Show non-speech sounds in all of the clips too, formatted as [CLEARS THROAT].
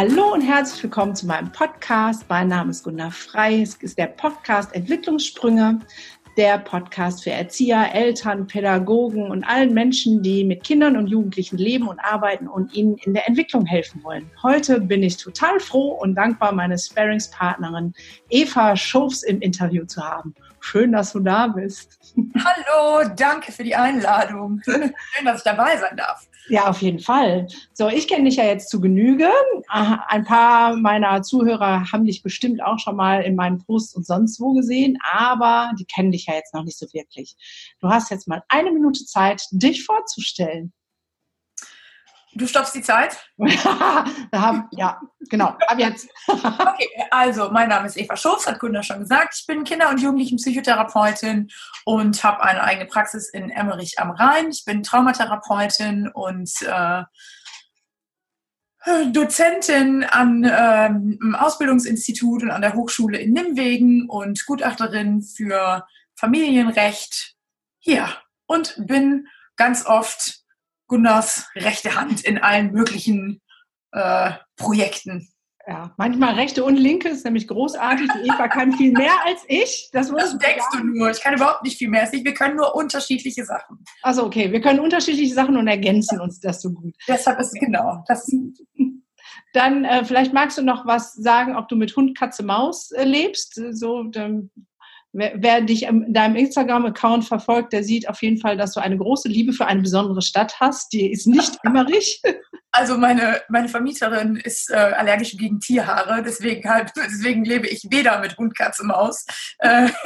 Hallo und herzlich willkommen zu meinem Podcast. Mein Name ist Gunnar Frei. Es ist der Podcast Entwicklungssprünge, der Podcast für Erzieher, Eltern, Pädagogen und allen Menschen, die mit Kindern und Jugendlichen leben und arbeiten und ihnen in der Entwicklung helfen wollen. Heute bin ich total froh und dankbar, meine Sparingspartnerin Eva Schofs im Interview zu haben. Schön, dass du da bist. Hallo, danke für die Einladung. [LAUGHS] Schön, dass ich dabei sein darf. Ja, auf jeden Fall. So, ich kenne dich ja jetzt zu Genüge. Ein paar meiner Zuhörer haben dich bestimmt auch schon mal in meinen Posts und sonst wo gesehen, aber die kennen dich ja jetzt noch nicht so wirklich. Du hast jetzt mal eine Minute Zeit, dich vorzustellen. Du stoppst die Zeit? [LAUGHS] ja, genau, ab jetzt. [LAUGHS] okay, also mein Name ist Eva Schulz, hat Gunnar schon gesagt. Ich bin Kinder- und Jugendlichenpsychotherapeutin und habe eine eigene Praxis in Emmerich am Rhein. Ich bin Traumatherapeutin und äh, Dozentin an ähm, Ausbildungsinstitut und an der Hochschule in Nimwegen und Gutachterin für Familienrecht hier und bin ganz oft Gunnars rechte Hand in allen möglichen äh, Projekten. Ja, manchmal rechte und linke ist nämlich großartig. Die Eva kann viel mehr als ich. Das, das denkst du nur. Ich kann überhaupt nicht viel mehr. Wir können nur unterschiedliche Sachen. Also okay, wir können unterschiedliche Sachen und ergänzen uns das so gut. Deshalb ist genau. Das [LAUGHS] Dann äh, vielleicht magst du noch was sagen, ob du mit Hund, Katze, Maus äh, lebst. So, dann Wer, wer dich in deinem Instagram-Account verfolgt, der sieht auf jeden Fall, dass du eine große Liebe für eine besondere Stadt hast. Die ist nicht [LAUGHS] Emmerich. Also meine, meine Vermieterin ist äh, allergisch gegen Tierhaare, deswegen, halt, deswegen lebe ich weder mit Hund, Katze, Maus. Äh, [LAUGHS]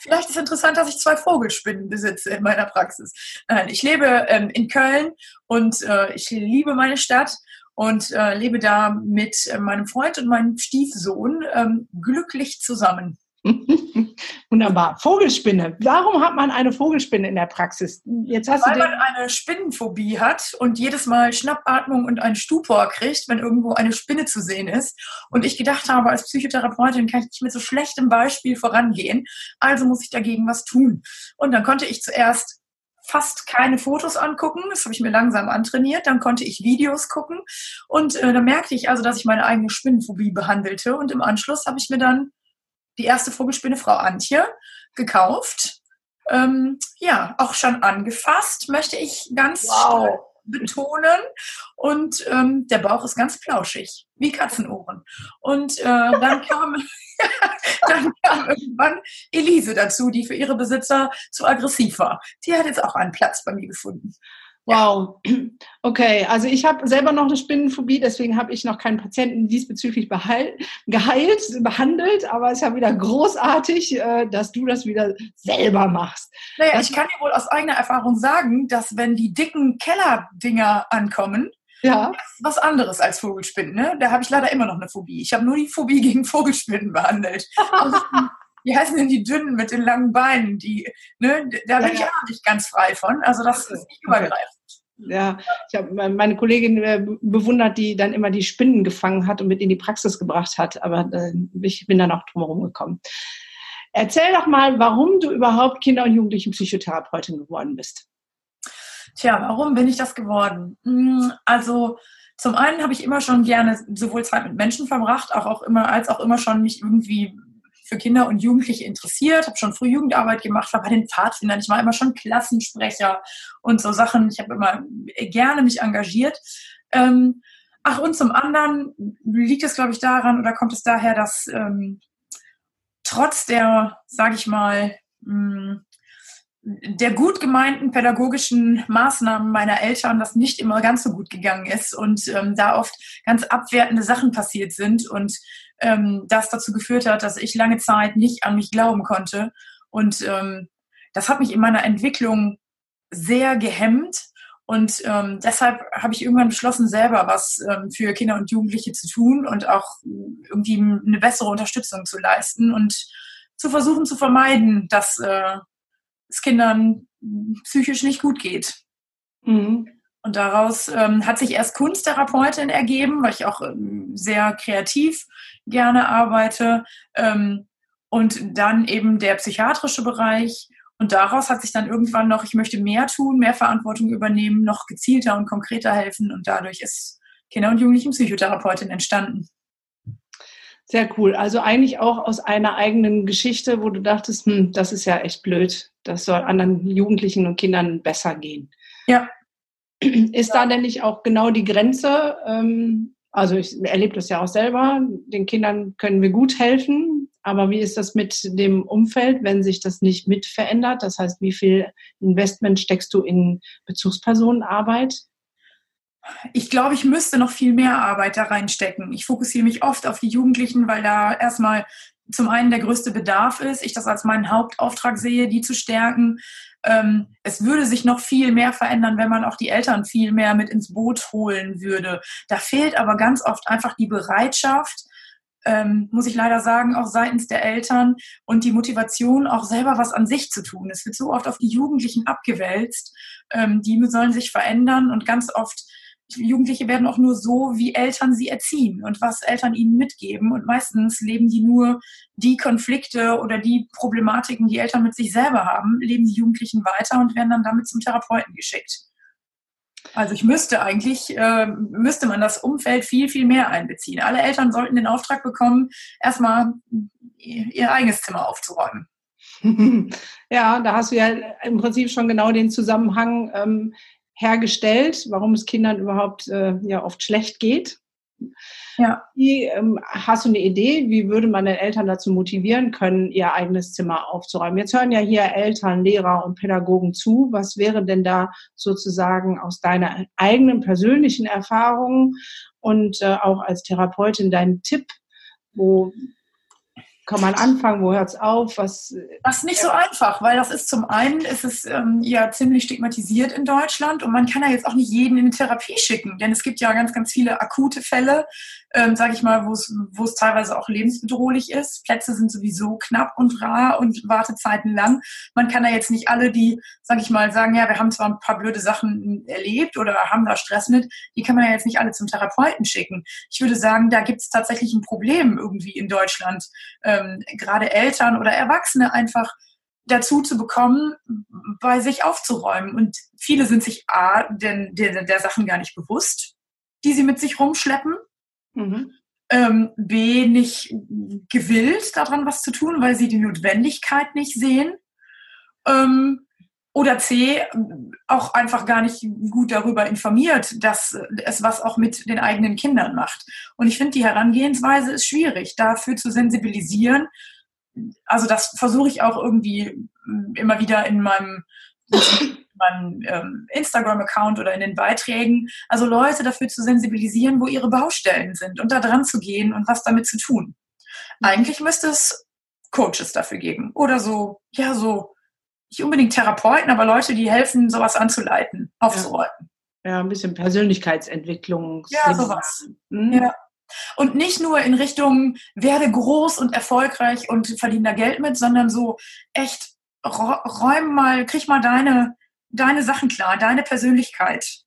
Vielleicht ist interessant, dass ich zwei Vogelspinnen besitze in meiner Praxis. Nein, ich lebe ähm, in Köln und äh, ich liebe meine Stadt und äh, lebe da mit äh, meinem Freund und meinem Stiefsohn ähm, glücklich zusammen. [LAUGHS] Wunderbar. Vogelspinne. Warum hat man eine Vogelspinne in der Praxis? Jetzt hast Weil du man eine Spinnenphobie hat und jedes Mal Schnappatmung und einen Stupor kriegt, wenn irgendwo eine Spinne zu sehen ist. Und ich gedacht habe, als Psychotherapeutin kann ich nicht mit so schlechtem Beispiel vorangehen. Also muss ich dagegen was tun. Und dann konnte ich zuerst fast keine Fotos angucken. Das habe ich mir langsam antrainiert. Dann konnte ich Videos gucken. Und äh, dann merkte ich also, dass ich meine eigene Spinnenphobie behandelte. Und im Anschluss habe ich mir dann die erste Vogelspinne, Frau Antje, gekauft. Ähm, ja, auch schon angefasst, möchte ich ganz wow. betonen. Und ähm, der Bauch ist ganz plauschig, wie Katzenohren. Und äh, dann [LAUGHS] kam [LAUGHS] dann kam irgendwann Elise dazu, die für ihre Besitzer zu aggressiv war. Die hat jetzt auch einen Platz bei mir gefunden. Wow. [CLEARS THROAT] Okay, also ich habe selber noch eine Spinnenphobie, deswegen habe ich noch keinen Patienten diesbezüglich beheilt, geheilt, behandelt, aber es ist ja wieder großartig, äh, dass du das wieder selber machst. Naja, ich kann dir wohl aus eigener Erfahrung sagen, dass wenn die dicken Kellerdinger ankommen, ja. was anderes als Vogelspinnen. Ne? Da habe ich leider immer noch eine Phobie. Ich habe nur die Phobie gegen Vogelspinnen behandelt. [LAUGHS] Wie heißen denn die dünnen mit den langen Beinen? Die, ne, da bin ja, ich auch nicht ganz frei von. Also das ist nicht übergreifend. Ja, ich habe meine Kollegin äh, bewundert, die dann immer die Spinnen gefangen hat und mit in die Praxis gebracht hat, aber äh, ich bin dann auch drumherum gekommen. Erzähl doch mal, warum du überhaupt Kinder- und Jugendlichen-Psychotherapeutin geworden bist. Tja, warum bin ich das geworden? Hm, also zum einen habe ich immer schon gerne sowohl Zeit mit Menschen verbracht, auch, auch immer, als auch immer schon mich irgendwie für Kinder und Jugendliche interessiert, habe schon früh Jugendarbeit gemacht, war bei den Pfadfindern, ich war immer schon Klassensprecher und so Sachen. Ich habe immer gerne mich engagiert. Ähm, ach, und zum anderen liegt es, glaube ich, daran oder kommt es daher, dass ähm, trotz der, sage ich mal, mh, hm, der gut gemeinten pädagogischen Maßnahmen meiner Eltern das nicht immer ganz so gut gegangen ist und ähm, da oft ganz abwertende Sachen passiert sind und ähm, das dazu geführt hat, dass ich lange Zeit nicht an mich glauben konnte. Und ähm, das hat mich in meiner Entwicklung sehr gehemmt. Und ähm, deshalb habe ich irgendwann beschlossen, selber was ähm, für Kinder und Jugendliche zu tun und auch irgendwie eine bessere Unterstützung zu leisten und zu versuchen zu vermeiden, dass äh, es Kindern psychisch nicht gut geht. Mhm. Und daraus ähm, hat sich erst Kunsttherapeutin ergeben, weil ich auch ähm, sehr kreativ gerne arbeite. Ähm, und dann eben der psychiatrische Bereich. Und daraus hat sich dann irgendwann noch, ich möchte mehr tun, mehr Verantwortung übernehmen, noch gezielter und konkreter helfen. Und dadurch ist Kinder- und Jugendlichen Psychotherapeutin entstanden. Sehr cool. Also eigentlich auch aus einer eigenen Geschichte, wo du dachtest, hm, das ist ja echt blöd. Das soll anderen Jugendlichen und Kindern besser gehen. Ja. Ist da denn nicht auch genau die Grenze? Ähm, also ich erlebe das ja auch selber. Den Kindern können wir gut helfen. Aber wie ist das mit dem Umfeld, wenn sich das nicht mit verändert? Das heißt, wie viel Investment steckst du in Bezugspersonenarbeit? Ich glaube, ich müsste noch viel mehr Arbeit da reinstecken. Ich fokussiere mich oft auf die Jugendlichen, weil da erstmal zum einen der größte Bedarf ist, ich das als meinen Hauptauftrag sehe, die zu stärken. Ähm, es würde sich noch viel mehr verändern, wenn man auch die Eltern viel mehr mit ins Boot holen würde. Da fehlt aber ganz oft einfach die Bereitschaft, ähm, muss ich leider sagen, auch seitens der Eltern und die Motivation, auch selber was an sich zu tun. Es wird so oft auf die Jugendlichen abgewälzt. Ähm, die sollen sich verändern und ganz oft Jugendliche werden auch nur so, wie Eltern sie erziehen und was Eltern ihnen mitgeben. Und meistens leben die nur die Konflikte oder die Problematiken, die Eltern mit sich selber haben, leben die Jugendlichen weiter und werden dann damit zum Therapeuten geschickt. Also ich müsste eigentlich, äh, müsste man das Umfeld viel, viel mehr einbeziehen. Alle Eltern sollten den Auftrag bekommen, erstmal ihr eigenes Zimmer aufzuräumen. [LAUGHS] Ja, da hast du ja im Prinzip schon genau den Zusammenhang ähm, hergestellt, warum es Kindern überhaupt äh, ja oft schlecht geht. Ja. Wie, ähm, hast du eine Idee, wie würde man den Eltern dazu motivieren können, ihr eigenes Zimmer aufzuräumen? Jetzt hören ja hier Eltern, Lehrer und Pädagogen zu. Was wäre denn da sozusagen aus deiner eigenen persönlichen Erfahrung und äh, auch als Therapeutin dein Tipp, wo kann man anfangen, wo hört es auf? Was, das ist nicht so einfach, weil das ist zum einen, ist es ähm, ja ziemlich stigmatisiert in Deutschland und man kann ja jetzt auch nicht jeden in eine Therapie schicken, denn es gibt ja ganz, ganz viele akute Fälle, ähm, sage ich mal, wo es teilweise auch lebensbedrohlich ist. Plätze sind sowieso knapp und rar und Wartezeiten lang. Man kann da jetzt nicht alle, die, sage ich mal, sagen, ja, wir haben zwar ein paar blöde Sachen erlebt oder haben da Stress mit, die kann man ja jetzt nicht alle zum Therapeuten schicken. Ich würde sagen, da gibt es tatsächlich ein Problem irgendwie in Deutschland, ähm, gerade Eltern oder Erwachsene einfach dazu zu bekommen, bei sich aufzuräumen. Und viele sind sich A, denn der, der Sachen gar nicht bewusst, die sie mit sich rumschleppen. Mhm. Ähm, B, nicht gewillt, daran was zu tun, weil sie die Notwendigkeit nicht sehen. Ähm, oder C, auch einfach gar nicht gut darüber informiert, dass es was auch mit den eigenen Kindern macht. Und ich finde, die Herangehensweise ist schwierig, dafür zu sensibilisieren. Also das versuche ich auch irgendwie immer wieder in meinem meinem ähm, Instagram-Account oder in den Beiträgen, also Leute dafür zu sensibilisieren, wo ihre Baustellen sind und da dran zu gehen und was damit zu tun. Eigentlich müsste es Coaches dafür geben oder so, ja, so, nicht unbedingt Therapeuten, aber Leute, die helfen, sowas anzuleiten, aufzuräumen. Ja, ja ein bisschen Persönlichkeitsentwicklung. Ja, sowas. Mhm. Ja. Und nicht nur in Richtung, werde groß und erfolgreich und verdiene da Geld mit, sondern so echt räum mal, krieg mal deine, deine Sachen klar, deine Persönlichkeit.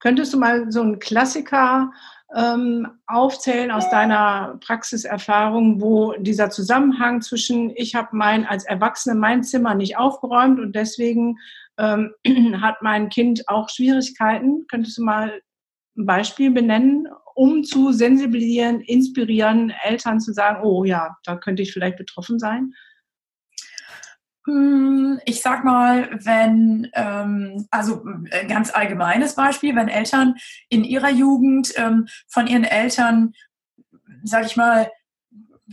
Könntest du mal so einen Klassiker ähm, aufzählen aus deiner Praxiserfahrung, wo dieser Zusammenhang zwischen ich habe mein als Erwachsene mein Zimmer nicht aufgeräumt und deswegen ähm, [CLEARS THROAT] hat mein Kind auch Schwierigkeiten. Könntest du mal ein Beispiel benennen, um zu sensibilisieren, inspirieren, Eltern zu sagen, oh ja, da könnte ich vielleicht betroffen sein? Hm, ich sag mal, wenn, ähm, also ein ganz allgemeines Beispiel, wenn Eltern in ihrer Jugend ähm, von ihren Eltern, sag ich mal,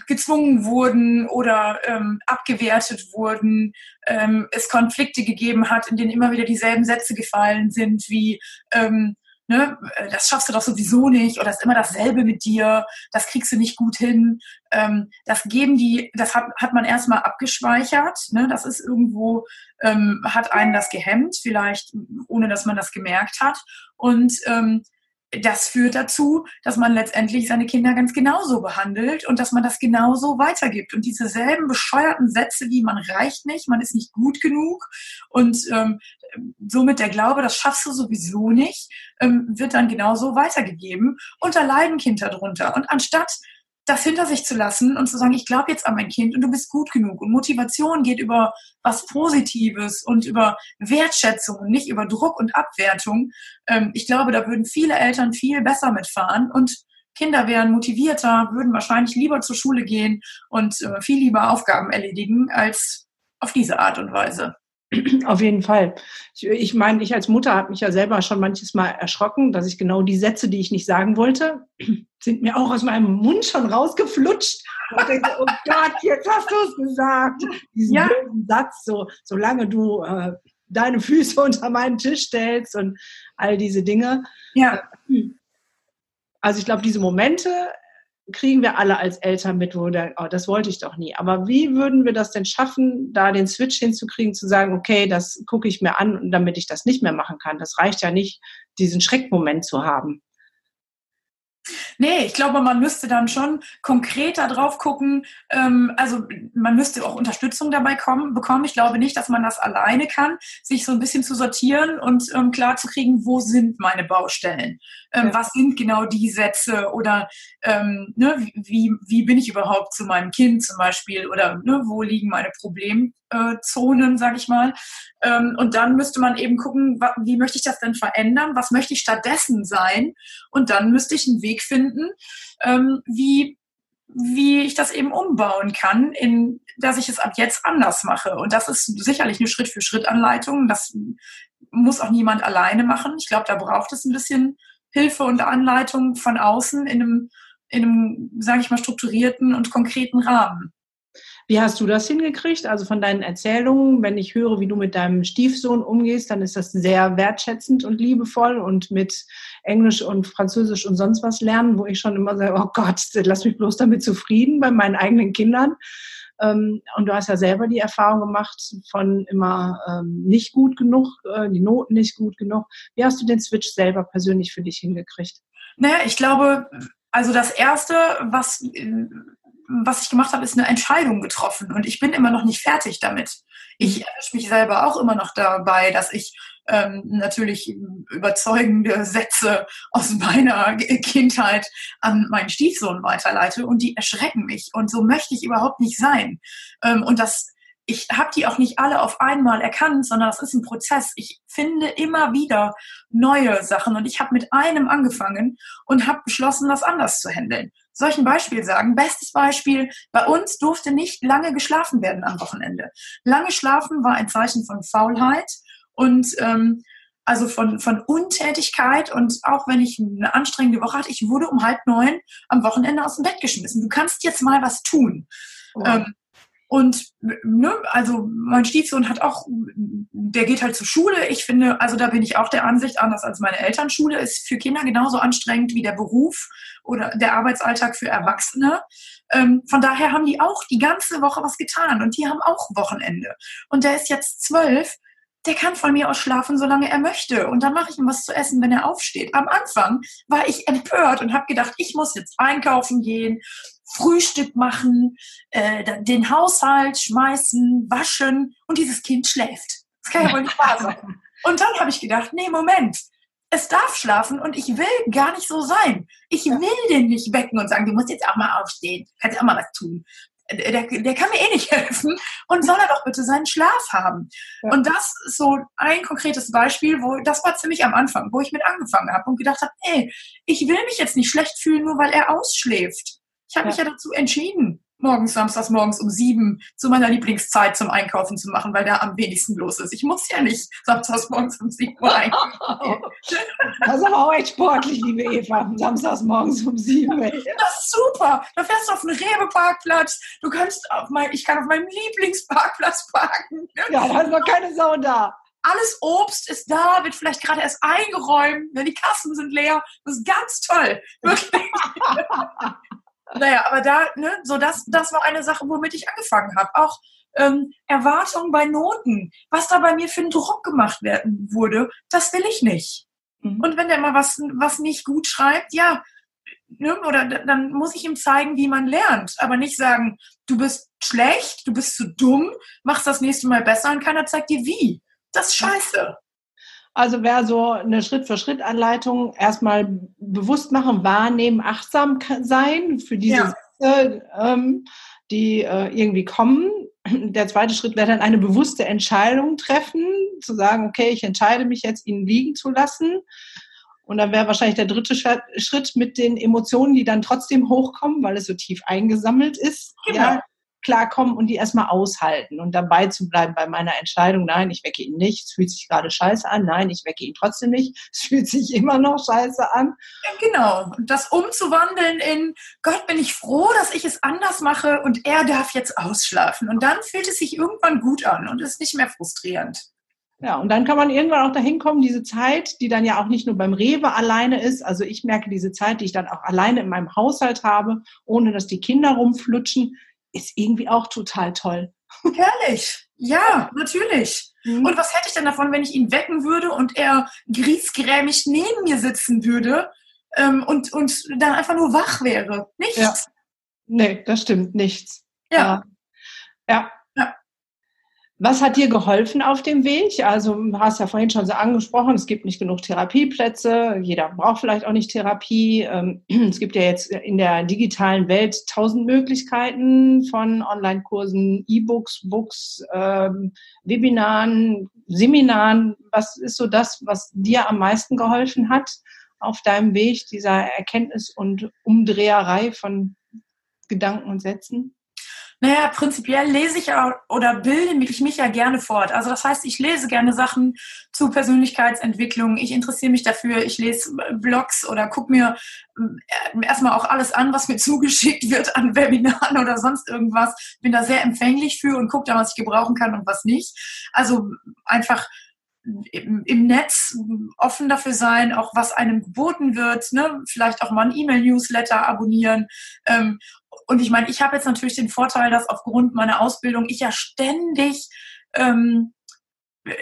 gezwungen wurden oder ähm, abgewertet wurden, ähm, es Konflikte gegeben hat, in denen immer wieder dieselben Sätze gefallen sind, wie ähm, ne, äh, das schaffst du doch sowieso nicht oder ist immer dasselbe mit dir, das kriegst du nicht gut hin. Ähm, das geben die, das hat, hat man erstmal abgespeichert, ne, das ist irgendwo, ähm, hat einen das gehemmt, vielleicht ohne dass man das gemerkt hat. Und ähm, das führt dazu, dass man letztendlich seine Kinder ganz genauso behandelt und dass man das genauso weitergibt. Und diese selben bescheuerten Sätze wie man reicht nicht, man ist nicht gut genug und ähm, somit der Glaube, das schaffst du sowieso nicht, ähm, wird dann genauso weitergegeben und da leiden Kinder drunter. Und anstatt das hinter sich zu lassen und zu sagen, ich glaube jetzt an mein Kind und du bist gut genug. Und Motivation geht über was Positives und über Wertschätzung und nicht über Druck und Abwertung. Ähm, ich glaube, da würden viele Eltern viel besser mitfahren und Kinder wären motivierter, würden wahrscheinlich lieber zur Schule gehen und äh, viel lieber Aufgaben erledigen als auf diese Art und Weise. Auf jeden Fall. Ich, ich meine, ich als Mutter habe mich ja selber schon manches Mal erschrocken, dass ich genau die Sätze, die ich nicht sagen wollte, [CLEARS THROAT] sind mir auch aus meinem Mund schon rausgeflutscht. Und ich denke, oh Gott, jetzt hast du es gesagt. Diesen ja. Satz, so, solange du äh, deine Füße [LAUGHS] unter meinen Tisch stellst und all diese Dinge. Ja. Also ich glaube, diese Momente kriegen wir alle als Eltern mit, wo wir denken, oh, das wollte ich doch nie. Aber wie würden wir das denn schaffen, da den Switch hinzukriegen, zu sagen, okay, das gucke ich mir an, damit ich das nicht mehr machen kann. Das reicht ja nicht, diesen Schreckmoment zu haben. Nee, ich glaube, man müsste dann schon konkreter drauf gucken. Ähm, also man müsste auch Unterstützung dabei kommen, bekommen. Ich glaube nicht, dass man das alleine kann, sich so ein bisschen zu sortieren und ähm, klar zu kriegen, wo sind meine Baustellen? Ähm, ja. Was sind genau die Sätze? Oder ähm, ne, wie, wie bin ich überhaupt zu meinem Kind zum Beispiel? Oder ne, wo liegen meine Problemzonen, äh, sage ich mal? Ähm, und dann müsste man eben gucken, wie möchte ich das denn verändern? Was möchte ich stattdessen sein? Und dann müsste ich einen Weg finden, ähm, wie, wie ich das eben umbauen kann, in, dass ich es ab jetzt anders mache. Und das ist sicherlich eine Schritt-für-Schritt-Anleitung. Das muss auch niemand alleine machen. Ich glaube, da braucht es ein bisschen Hilfe und Anleitung von außen in einem, in einem, sage ich mal, strukturierten und konkreten Rahmen. Wie hast du das hingekriegt? Also von deinen Erzählungen, wenn ich höre, wie du mit deinem Stiefsohn umgehst, dann ist das sehr wertschätzend und liebevoll und mit Englisch und Französisch und sonst was lernen, wo ich schon immer sage, oh Gott, lass mich bloß damit zufrieden bei meinen eigenen Kindern. Ähm, und du hast ja selber die Erfahrung gemacht von immer ähm, nicht gut genug, äh, die Noten nicht gut genug. Wie hast du den Switch selber persönlich für dich hingekriegt? Naja, ich glaube, also das Erste, was was ich gemacht habe, ist eine Entscheidung getroffen und ich bin immer noch nicht fertig damit. Ich mhm. erwische mich selber auch immer noch dabei, dass ich ähm, natürlich überzeugende Sätze aus meiner Kindheit an meinen Stiefsohn weiterleite und die erschrecken mich und so möchte ich überhaupt nicht sein. Ähm, und das ich habe die auch nicht alle auf einmal erkannt, sondern es ist ein Prozess. Ich finde immer wieder neue Sachen und ich habe mit einem angefangen und habe beschlossen, das anders zu handeln. Soll ich ein Beispiel sagen? Bestes Beispiel, bei uns durfte nicht lange geschlafen werden am Wochenende. Lange schlafen war ein Zeichen von Faulheit und ähm, also von, von Untätigkeit und auch wenn ich eine anstrengende Woche hatte, ich wurde um halb neun am Wochenende aus dem Bett geschmissen. Du kannst jetzt mal was tun. Oh. Ähm, und ne, also mein Stiefsohn hat auch, der geht halt zur Schule. Ich finde, also da bin ich auch der Ansicht, anders als meine Elternschule, ist für Kinder genauso anstrengend wie der Beruf oder der Arbeitsalltag für Erwachsene. Ähm, von daher haben die auch die ganze Woche was getan und die haben auch Wochenende. Und der ist jetzt zwölf der kann von mir aus schlafen, solange er möchte. Und dann mache ich ihm was zu essen, wenn er aufsteht. Am Anfang war ich empört und habe gedacht, ich muss jetzt einkaufen gehen Frühstück machen, äh, den Haushalt schmeißen, waschen und dieses Kind schläft. Das kann ja wohl nicht wahr sein. [LAUGHS] Und dann habe ich gedacht, nee, Moment, es darf schlafen und ich will gar nicht so sein. Ich will den nicht wecken und sagen, du musst jetzt auch mal aufstehen, kannst auch mal was tun. Der, der kann mir eh nicht [LAUGHS] helfen und soll er doch bitte seinen Schlaf haben. Ja. Und das ist so ein konkretes Beispiel, wo das war ziemlich am Anfang, wo ich mit angefangen habe und gedacht habe, ey, ich will mich jetzt nicht schlecht fühlen, nur weil er ausschläft. Ich habe ja. mich ja dazu entschieden, morgens, samstags morgens um sieben zu meiner Lieblingszeit zum Einkaufen zu machen, weil da am wenigsten los ist. Ich muss ja nicht samstags morgens um sieben Uhr einkaufen. das ist aber auch echt sportlich, liebe Eva, samstags morgens um sieben. Das ist super. Da fährst du auf einen Rewe-Parkplatz. Du kannst auf mein, ich kann auf meinem Lieblingsparkplatz parken. Ja, da ist noch keine Sau da alles Obst ist da, wird vielleicht gerade erst eingeräumt, ne, die Kassen sind leer. Das ist ganz toll. Wirklich. [LAUGHS] Naja, aber da, ne, so das, das war eine Sache, womit ich angefangen habe. Auch ähm, Erwartungen bei Noten, was da bei mir für einen Druck gemacht werden wurde, das will ich nicht. Mhm. Und wenn der mal was, was nicht gut schreibt, ja, ne, oder dann muss ich ihm zeigen, wie man lernt, aber nicht sagen, du bist schlecht, du bist zu dumm, machst das nächste Mal besser und keiner zeigt dir wie. Das ist scheiße. Also wäre so eine Schritt-für-Schritt-Anleitung erstmal bewusst machen, wahrnehmen, achtsam sein für diese ja. Ängste, ähm, die äh, irgendwie kommen. Der zweite Schritt wäre dann eine bewusste Entscheidung treffen, zu sagen, okay, ich entscheide mich jetzt, ihn liegen zu lassen. Und dann wäre wahrscheinlich der dritte Schritt mit den Emotionen, die dann trotzdem hochkommen, weil es so tief eingesammelt ist. Genau. Ja, klarkommen und die erstmal aushalten und dabei zu bleiben bei meiner Entscheidung, nein, ich wecke ihn nicht, es fühlt sich gerade scheiße an, nein, ich wecke ihn trotzdem nicht, [LAUGHS] es fühlt sich immer noch scheiße an. Ja, genau. Und das umzuwandeln in Gott, bin ich froh, dass ich es anders mache und er darf jetzt ausschlafen. Und dann fühlt es sich irgendwann gut an und ist nicht mehr frustrierend. Ja, und dann kann man irgendwann auch dahin kommen, diese Zeit, die dann ja auch nicht nur beim Rewe alleine ist. Also ich merke diese Zeit, die ich dann auch alleine in meinem Haushalt habe, ohne dass die Kinder rumflutschen, ist irgendwie auch total toll. Herrlich. Ja, natürlich. Mhm. Und was hätte ich denn davon, wenn ich ihn wecken würde und er griesgrämig neben mir sitzen würde ähm, und, und dann einfach nur wach wäre? Nichts. Ja. Nee, das stimmt, nichts. Ja. Ja. Was hat dir geholfen auf dem Weg? Also du hast ja vorhin schon so angesprochen, es gibt nicht genug Therapieplätze, jeder braucht vielleicht auch nicht Therapie. Ähm, [CLEARS THROAT] es gibt ja jetzt in der digitalen Welt tausend Möglichkeiten von Online-Kursen, E-Books, Books, ähm, Webinaren, Seminaren. Was ist so das, was dir am meisten geholfen hat auf deinem Weg dieser Erkenntnis und Umdreherei von Gedanken und Sätzen? Naja, prinzipiell lese ich auch oder bilde mich, mich ja gerne fort. Also das heißt, ich lese gerne Sachen zu Persönlichkeitsentwicklung. Ich interessiere mich dafür. Ich lese Blogs oder gucke mir äh, erstmal auch alles an, was mir [LAUGHS] zugeschickt wird an Webinaren oder sonst irgendwas. Bin da sehr empfänglich für und gucke da, was ich gebrauchen kann und was nicht. Also einfach im, im Netz offen dafür sein, auch was einem geboten wird, ne? vielleicht auch mal ein E-Mail-Newsletter abonnieren. Ähm, und ich meine, ich habe jetzt natürlich den Vorteil, dass aufgrund meiner Ausbildung ich ja ständig ähm,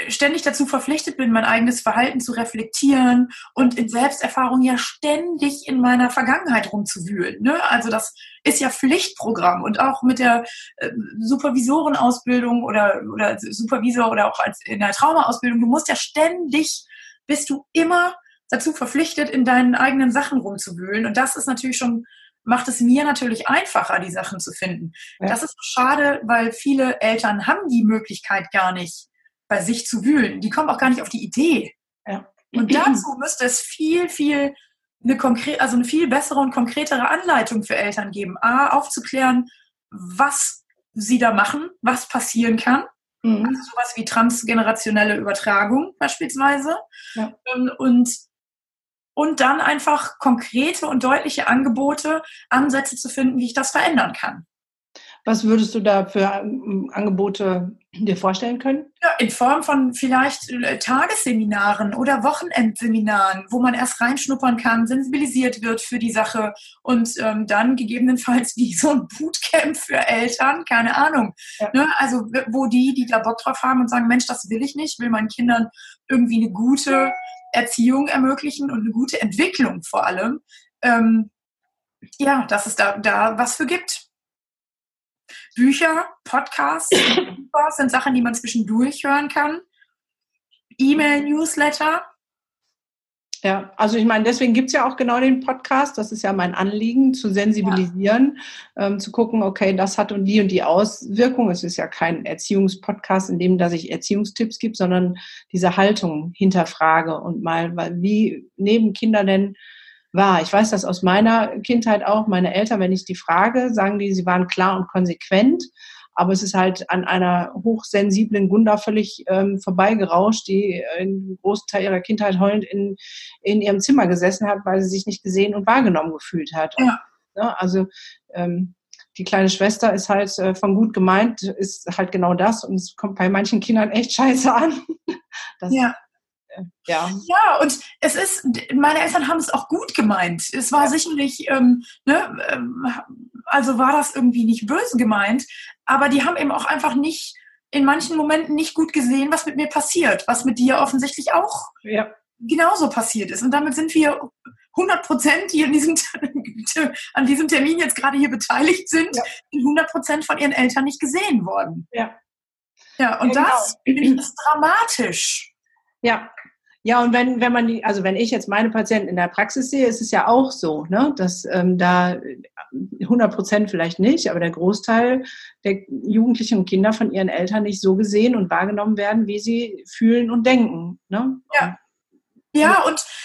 ständig dazu verpflichtet bin, mein eigenes Verhalten zu reflektieren und in Selbsterfahrung ja ständig in meiner Vergangenheit rumzuwühlen. Ne? Also das ist ja Pflichtprogramm und auch mit der äh, Supervisorenausbildung oder, oder Supervisor oder auch als in der Traumaausbildung, du musst ja ständig, bist du immer dazu verpflichtet, in deinen eigenen Sachen rumzuwühlen. Und das ist natürlich schon macht es mir natürlich einfacher, die Sachen zu finden. Ja. Das ist schade, weil viele Eltern haben die Möglichkeit gar nicht, bei sich zu wühlen. Die kommen auch gar nicht auf die Idee. Ja. Und [CLEARS THROAT] dazu müsste es viel, viel eine konkret, also eine viel bessere und konkretere Anleitung für Eltern geben. A, aufzuklären, was sie da machen, was passieren kann. Mhm. Also sowas wie transgenerationelle Übertragung beispielsweise. Ja. Ähm, und und dann einfach konkrete und deutliche Angebote, Ansätze zu finden, wie ich das verändern kann. Was würdest du da für ähm, Angebote dir vorstellen können? Ja, in Form von vielleicht äh, Tagesseminaren oder Wochenendseminaren, wo man erst reinschnuppern kann, sensibilisiert wird für die Sache und ähm, dann gegebenenfalls wie so ein Bootcamp für Eltern, keine Ahnung. Ja. Ne? Also wo die, die da Bock drauf haben und sagen, Mensch, das will ich nicht, will meinen Kindern irgendwie eine gute Erziehung ermöglichen und eine gute Entwicklung vor allem. Ähm, ja, dass es da, da was für gibt. Bücher, Podcasts [COUGHS] sind Sachen, die man zwischendurch hören kann. E-Mail, Newsletter, ja, also ich meine, deswegen gibt es ja auch genau den Podcast. Das ist ja mein Anliegen, zu sensibilisieren, ja. ähm, zu gucken, okay, das hat und die und die Auswirkung. Es ist ja kein Erziehungspodcast, in dem dass ich Erziehungstipps gibt, sondern diese Haltung hinterfrage und mal, wie nehmen Kinder denn wahr? Ich weiß das aus meiner Kindheit auch. Meine Eltern, wenn ich die frage, sagen die, sie waren klar und konsequent aber es ist halt an einer hochsensiblen Gunda völlig ähm, vorbeigerauscht, die einen großen Teil ihrer Kindheit heulend in, in ihrem Zimmer gesessen hat, weil sie sich nicht gesehen und wahrgenommen gefühlt hat. Ja. Ne, also ähm, die kleine Schwester ist halt äh, von gut gemeint, ist halt genau das und es kommt bei manchen Kindern echt scheiße an. [LAUGHS] Das, ja. Ja. ja, und es ist, meine Eltern haben es auch gut gemeint. Es war sicherlich, ähm, ne, ähm, also war das irgendwie nicht böse gemeint, aber die haben eben auch einfach nicht, in manchen Momenten nicht gut gesehen, was mit mir passiert, was mit dir offensichtlich auch ja. genauso passiert ist. Und damit sind wir 100 Prozent, die in diesem, [LAUGHS] an diesem Termin jetzt gerade hier beteiligt sind, ja. 100 Prozent von ihren Eltern nicht gesehen worden. Ja. Ja, und ja, das genau. ist dramatisch. Ja, ja, und wenn, wenn man die, also wenn ich jetzt meine Patienten in der Praxis sehe, ist es ja auch so, ne, dass ähm, da 100 Prozent vielleicht nicht, aber der Großteil der Jugendlichen und Kinder von ihren Eltern nicht so gesehen und wahrgenommen werden, wie sie fühlen und denken. Ne? Ja. Ja, und äh,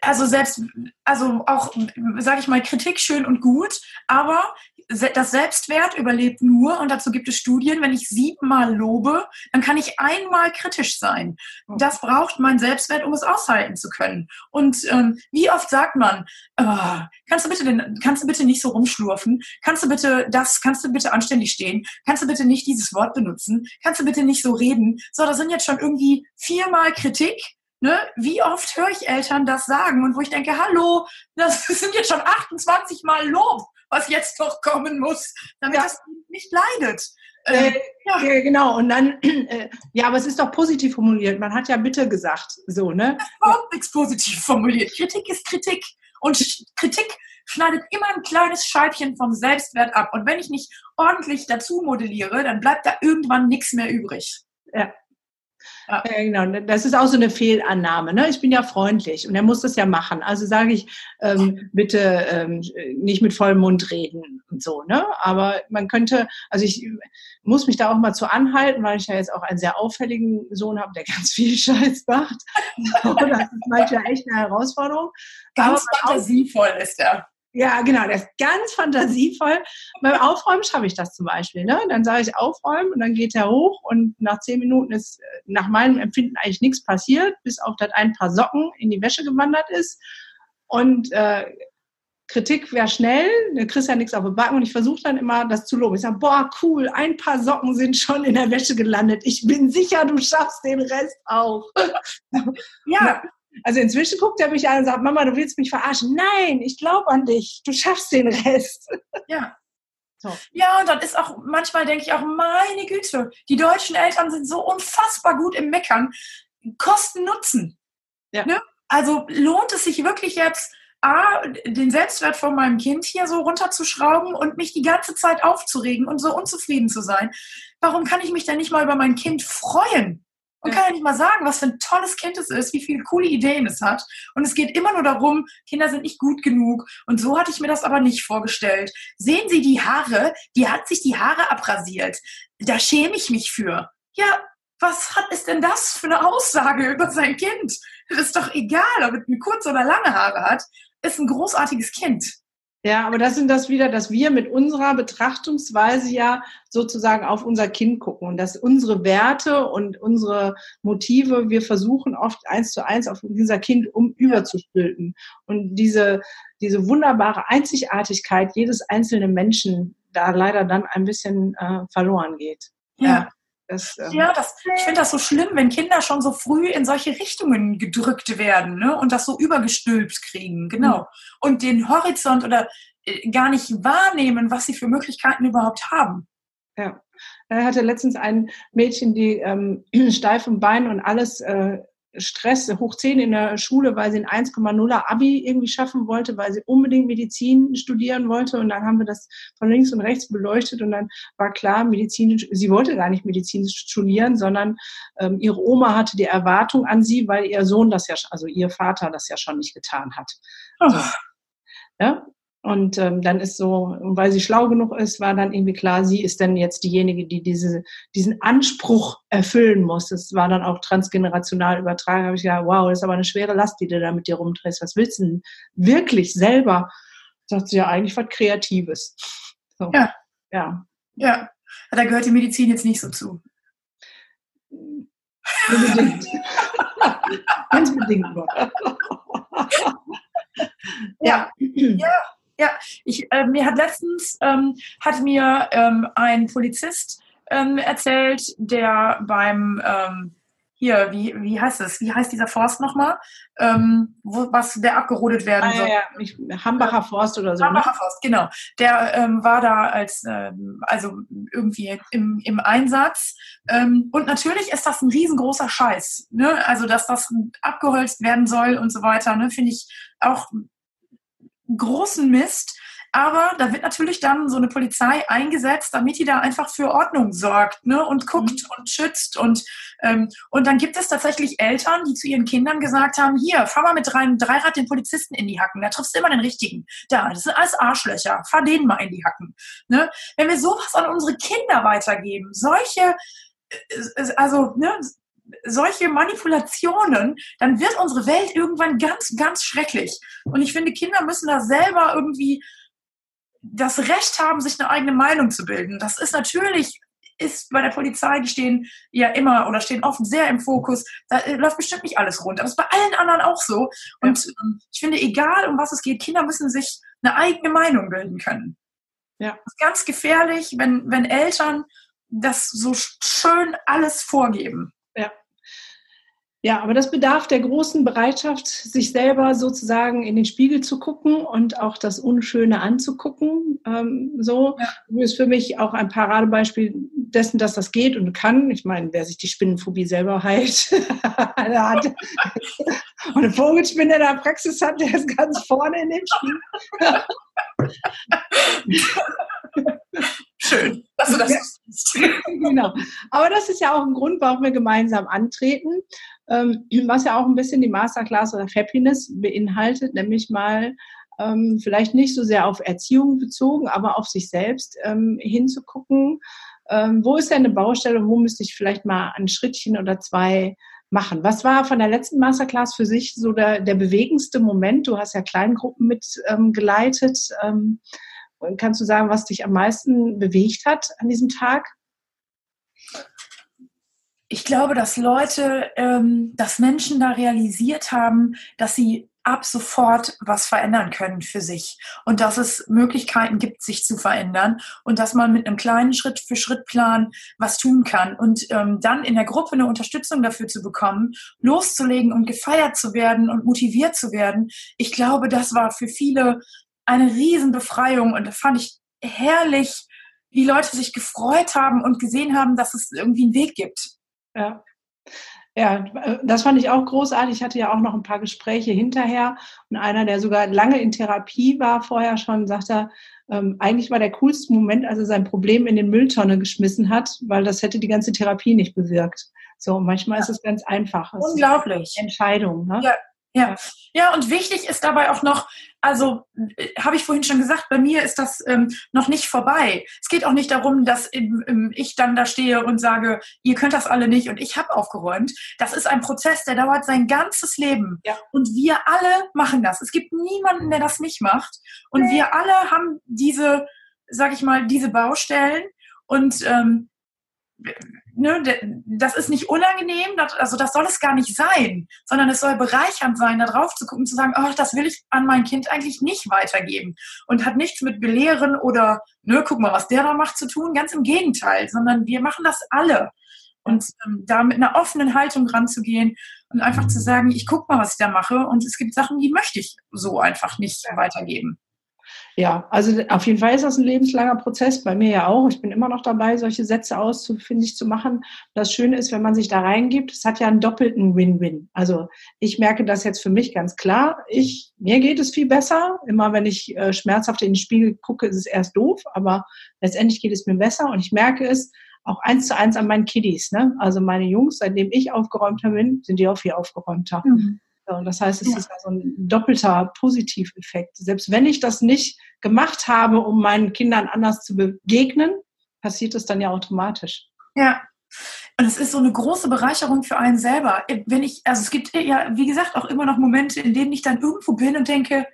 also selbst, also auch, sage ich mal, Kritik schön und gut, aber das Selbstwert überlebt nur, und dazu gibt es Studien, wenn ich siebenmal lobe, dann kann ich einmal kritisch sein. Oh. Das braucht mein Selbstwert, um es aushalten zu können. Und ähm, wie oft sagt man, oh, kannst du bitte den, kannst du bitte nicht so rumschlurfen? Kannst du bitte das, kannst du bitte anständig stehen? Kannst du bitte nicht dieses Wort benutzen? Kannst du bitte nicht so reden? So, da sind jetzt schon irgendwie viermal Kritik Ne? Wie oft höre ich Eltern das sagen und wo ich denke, hallo, das [LAUGHS] sind jetzt schon 28 Mal Lob, was jetzt doch kommen muss, damit ja. das nicht leidet. Äh, äh, ja. äh, genau, und dann, [CLEARS THROAT] äh, ja, aber es ist doch positiv formuliert. Man hat ja bitte gesagt, so, ne? Das ist überhaupt nichts positiv formuliert. Kritik ist Kritik. Und Kritik schneidet immer ein kleines Scheibchen vom Selbstwert ab. Und wenn ich nicht ordentlich dazu modelliere, dann bleibt da irgendwann nichts mehr übrig. Ja, ja. Äh, genau, das ist auch so eine Fehlannahme. Ne? Ich bin ja freundlich und er muss das ja machen. Also sage ich, ähm, bitte ähm, nicht mit vollem Mund reden und so. Ne? Aber man könnte, also ich muss mich da auch mal zu anhalten, weil ich ja jetzt auch einen sehr auffälligen Sohn habe, der [LAUGHS] ganz viel Scheiß macht. [LAUGHS] das ist manchmal echt eine Herausforderung. Ganz fantasievoll ist er. Ja, genau, der ist ganz fantasievoll. Beim Aufräumen schaffe ich das zum Beispiel. Ne? Dann sage ich aufräumen und dann geht er hoch und nach zehn Minuten ist äh, nach meinem Empfinden eigentlich nichts passiert, bis auf das ein paar Socken in die Wäsche gewandert ist. Und äh, Kritik wäre schnell, du kriegst ja nichts auf den Backen und ich versuche dann immer das zu loben. Ich sage, boah, cool, ein paar Socken sind schon in der Wäsche gelandet. Ich bin sicher, du schaffst den Rest auch. ja, also inzwischen guckt er mich an und sagt, Mama, du willst mich verarschen. Nein, ich glaube an dich. Du schaffst den Rest. [LAUGHS] Ja. So. Ja, und dann ist auch, manchmal denke ich auch, meine Güte, die deutschen Eltern sind so unfassbar gut im Meckern. Kosten Nutzen. Ja. Ne? Also lohnt es sich wirklich jetzt, A, den Selbstwert von meinem Kind hier so runterzuschrauben und mich die ganze Zeit aufzuregen und so unzufrieden zu sein. Warum kann ich mich denn nicht mal über mein Kind freuen? Man kann ja nicht mal sagen, was für ein tolles Kind es ist, wie viele coole Ideen es hat. Und es geht immer nur darum, Kinder sind nicht gut genug. Und so hatte ich mir das aber nicht vorgestellt. Sehen Sie die Haare? Die hat sich die Haare abrasiert. Da schäme ich mich für. Ja, was hat ist denn das für eine Aussage über sein Kind? Das ist doch egal, ob es kurze oder lange Haare hat. Ist ein großartiges Kind. Ja, aber das sind das wieder, dass wir mit unserer Betrachtungsweise ja sozusagen auf unser Kind gucken und dass unsere Werte und unsere Motive, wir versuchen oft eins zu eins auf unser Kind um überzustülpen. Und diese, diese wunderbare Einzigartigkeit jedes einzelnen Menschen da leider dann ein bisschen äh, verloren geht. Ja. Ja. Das, ähm ja, das, ich finde das so schlimm, wenn Kinder schon so früh in solche Richtungen gedrückt werden ne? und das so übergestülpt kriegen, genau. Mhm. Und den Horizont oder äh, gar nicht wahrnehmen, was sie für Möglichkeiten überhaupt haben. Ja. Er hatte letztens ein Mädchen, die ähm, [CLEARS THROAT] steif im Bein und alles äh, Stress hoch 10 in der Schule, weil sie ein 1,0er Abi irgendwie schaffen wollte, weil sie unbedingt Medizin studieren wollte. Und dann haben wir das von links und rechts beleuchtet und dann war klar, Medizin, sie wollte gar nicht Medizin studieren, sondern ähm, ihre Oma hatte die Erwartung an sie, weil ihr Sohn das ja, also ihr Vater das ja schon nicht getan hat. Oh. So. Ja? Und ähm, dann ist so, weil sie schlau genug ist, war dann irgendwie klar, sie ist dann jetzt diejenige, die diese, diesen Anspruch erfüllen muss. Das war dann auch transgenerational übertragen. Da habe ich gedacht, wow, das ist aber eine schwere Last, die du da mit dir rumdrehst. Was willst du denn wirklich selber? Sagt sie ja eigentlich was Kreatives. So. Ja. Ja. Ja. Da gehört die Medizin jetzt nicht so zu. Unbedingt. [LAUGHS] Ganz bedingt. ja. [LAUGHS] ja. Ja, ich, äh, mir hat letztens ähm, hat mir ähm, ein Polizist ähm, erzählt, der beim ähm, hier, wie, wie heißt es? Wie heißt dieser Forst nochmal? Ähm, wo, was der abgerodet werden soll. Ah, ja. Hambacher Forst oder so. Ne? Hambacher ne? Forst, genau. Der ähm, war da als, ähm, also irgendwie im, im Einsatz. Ähm, und natürlich ist das ein riesengroßer Scheiß. Ne? Also, dass das abgeholzt werden soll und so weiter, ne? finde ich auch großen Mist. Aber da wird natürlich dann so eine Polizei eingesetzt, damit die da einfach für Ordnung sorgt ne? und guckt mhm. und schützt. Und, ähm, und dann gibt es tatsächlich Eltern, die zu ihren Kindern gesagt haben, hier, fahr mal mit drei, Dreirad den Polizisten in die Hacken, da triffst du immer den richtigen. Da, das sind alles Arschlöcher, fahr denen mal in die Hacken. Ne? Wenn wir sowas an unsere Kinder weitergeben, solche, äh, also ne, solche Manipulationen, dann wird unsere Welt irgendwann ganz, ganz schrecklich. Und ich finde, Kinder müssen da selber irgendwie das Recht haben, sich eine eigene Meinung zu bilden. Das ist natürlich ist bei der Polizei, die stehen ja immer oder stehen oft sehr im Fokus. Da läuft bestimmt nicht alles rund. Aber das ist bei allen anderen auch so. Und ja. Ähm, ich finde, egal um was es geht, Kinder müssen sich eine eigene Meinung bilden können. Ja. Das ist ganz gefährlich, wenn, wenn Eltern das so schön alles vorgeben. Ja. Ja, aber das bedarf der großen Bereitschaft, sich selber sozusagen in den Spiegel zu gucken und auch das Unschöne anzugucken. Ähm, so ja. ist für mich auch ein Paradebeispiel dessen, dass das geht und kann. Ich meine, wer sich die Spinnenphobie selber heilt [LAUGHS] hat [LAUGHS] und eine Vogelspinne in der Praxis hat, der ist ganz vorne in dem Spiel. [LAUGHS] Schön, dass du das ja. [LAUGHS] Genau. Aber das ist ja auch ein Grund, warum wir gemeinsam antreten, ähm, was ja auch ein bisschen die Masterclass oder Happiness beinhaltet, nämlich mal ähm, vielleicht nicht so sehr auf Erziehung bezogen, aber auf sich selbst ähm, hinzugucken. Ähm, wo ist denn eine Baustelle? Wo müsste ich vielleicht mal ein Schrittchen oder zwei machen? Was war von der letzten Masterclass für sich so der, der bewegendste Moment? Du hast ja Kleingruppen mitgeleitet. Ähm, Kannst du sagen, was dich am meisten bewegt hat an diesem Tag? Ich glaube, dass Leute, ähm, dass Menschen da realisiert haben, dass sie ab sofort was verändern können für sich und dass es Möglichkeiten gibt, sich zu verändern und dass man mit einem kleinen Schritt für Schritt Plan was tun kann und ähm, dann in der Gruppe eine Unterstützung dafür zu bekommen, loszulegen und gefeiert zu werden und motiviert zu werden. Ich glaube, das war für viele eine Riesenbefreiung und das fand ich herrlich, wie Leute sich gefreut haben und gesehen haben, dass es irgendwie einen Weg gibt. Ja. Ja, das fand ich auch großartig. Ich hatte ja auch noch ein paar Gespräche hinterher und einer, der sogar lange in Therapie war vorher schon, sagte, ähm, eigentlich war der coolste Moment, als er sein Problem in den Mülltonne geschmissen hat, weil das hätte die ganze Therapie nicht bewirkt. So, manchmal ja. ist es ganz einfach. Es Unglaublich. Entscheidung. Ne? Ja, ja. ja, und wichtig ist dabei auch noch, also äh, habe ich vorhin schon gesagt, bei mir ist das ähm, noch nicht vorbei. Es geht auch nicht darum, dass ähm, ich dann da stehe und sage, ihr könnt das alle nicht und ich habe aufgeräumt. Das ist ein Prozess, der dauert sein ganzes Leben. Ja. Und wir alle machen das. Es gibt niemanden, der das nicht macht. Und wir alle haben diese, sag ich mal, diese Baustellen. Und ähm, ne, das ist nicht unangenehm, also das soll es gar nicht sein, sondern es soll bereichernd sein, da drauf zu gucken, zu sagen, oh, das will ich an mein Kind eigentlich nicht weitergeben und hat nichts mit Belehren oder, ne, guck mal, was der da macht zu tun, ganz im Gegenteil, sondern wir machen das alle. Und ähm, da mit einer offenen Haltung ranzugehen und einfach zu sagen, ich guck mal, was ich da mache und es gibt Sachen, die möchte ich so einfach nicht weitergeben. Ja, also auf jeden Fall ist das ein lebenslanger Prozess, bei mir ja auch. Ich bin immer noch dabei, solche Sätze auszufindig zu machen. Das Schöne ist, wenn man sich da reingibt, es hat ja einen doppelten Win-Win. Also ich merke das jetzt für mich ganz klar. Ich, mir geht es viel besser. Immer wenn ich äh, schmerzhaft in den Spiegel gucke, ist es erst doof, aber letztendlich geht es mir besser und ich merke es auch eins zu eins an meinen Kiddies. Ne? Also meine Jungs, seitdem ich aufgeräumter bin, sind die auch viel aufgeräumter. Mhm. Und das heißt, es ja. ist so ein doppelter Positiveffekt. Selbst wenn ich das nicht gemacht habe, um meinen Kindern anders zu begegnen, passiert es dann ja automatisch. Ja. Und es ist so eine große Bereicherung für einen selber. Wenn ich, also es gibt ja, wie gesagt, auch immer noch Momente, in denen ich dann irgendwo bin und denke,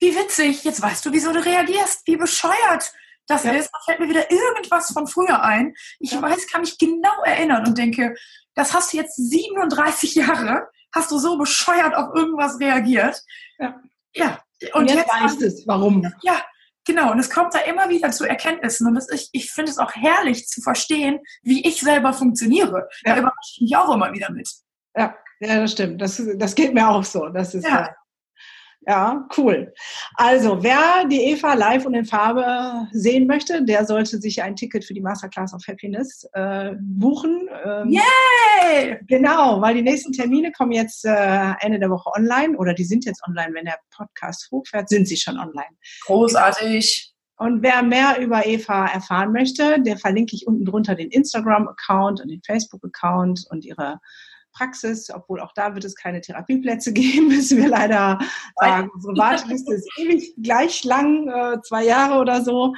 wie witzig, jetzt weißt du, wieso du reagierst, wie bescheuert das ja. ist. Da fällt mir wieder irgendwas von früher ein. Ich ja. weiß, kann mich genau erinnern und denke, das hast du jetzt 37 Jahre hast du so bescheuert auf irgendwas reagiert. Ja. ja. Und, und jetzt, jetzt weißt es, warum. Ja, genau. Und es kommt da immer wieder zu Erkenntnissen. Und das, ich, ich finde es auch herrlich zu verstehen, wie ich selber funktioniere. Ja. Da überrasche ich mich auch immer wieder mit. Ja, ja das stimmt. Das, das geht mir auch so. Das ist ja. Ja, cool. Also, wer die Eva live und in Farbe sehen möchte, der sollte sich ein Ticket für die Masterclass of Happiness äh, buchen. Ähm, Yay! Genau, weil die nächsten Termine kommen jetzt äh, Ende der Woche online oder die sind jetzt online, wenn der Podcast hochfährt, sind sie schon online. Großartig. Und wer mehr über Eva erfahren möchte, der verlinke ich unten drunter den Instagram-Account und den Facebook-Account und ihre Praxis, obwohl auch da wird es keine Therapieplätze [LAUGHS] geben, müssen wir leider sagen. Unsere Warteliste ist ewig gleich lang, äh, zwei Jahre oder so.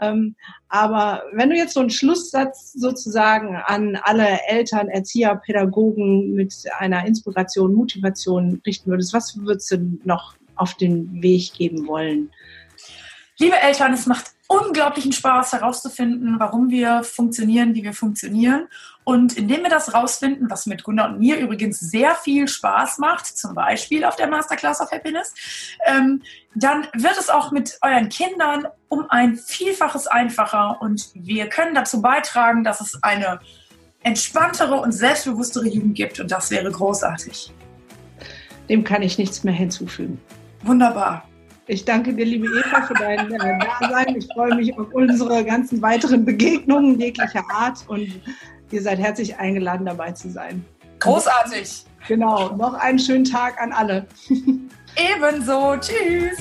Ähm, aber wenn du jetzt so einen Schlusssatz sozusagen an alle Eltern, Erzieher, Pädagogen mit einer Inspiration, Motivation richten würdest, was würdest du noch auf den Weg geben wollen? Liebe Eltern, es macht unglaublichen Spaß herauszufinden, warum wir funktionieren, wie wir funktionieren. Und indem wir das herausfinden, was mit Gunnar und mir übrigens sehr viel Spaß macht, zum Beispiel auf der Masterclass of Happiness, ähm, dann wird es auch mit euren Kindern um ein Vielfaches einfacher und wir können dazu beitragen, dass es eine entspanntere und selbstbewusstere Jugend gibt und das wäre großartig. Dem kann ich nichts mehr hinzufügen. Wunderbar. Ich danke dir, liebe Eva, für dein äh, Dasein. Ich freue mich auf unsere ganzen weiteren Begegnungen jeglicher Art und ihr seid herzlich eingeladen, dabei zu sein. Großartig. Genau. Noch einen schönen Tag an alle. Ebenso. Tschüss.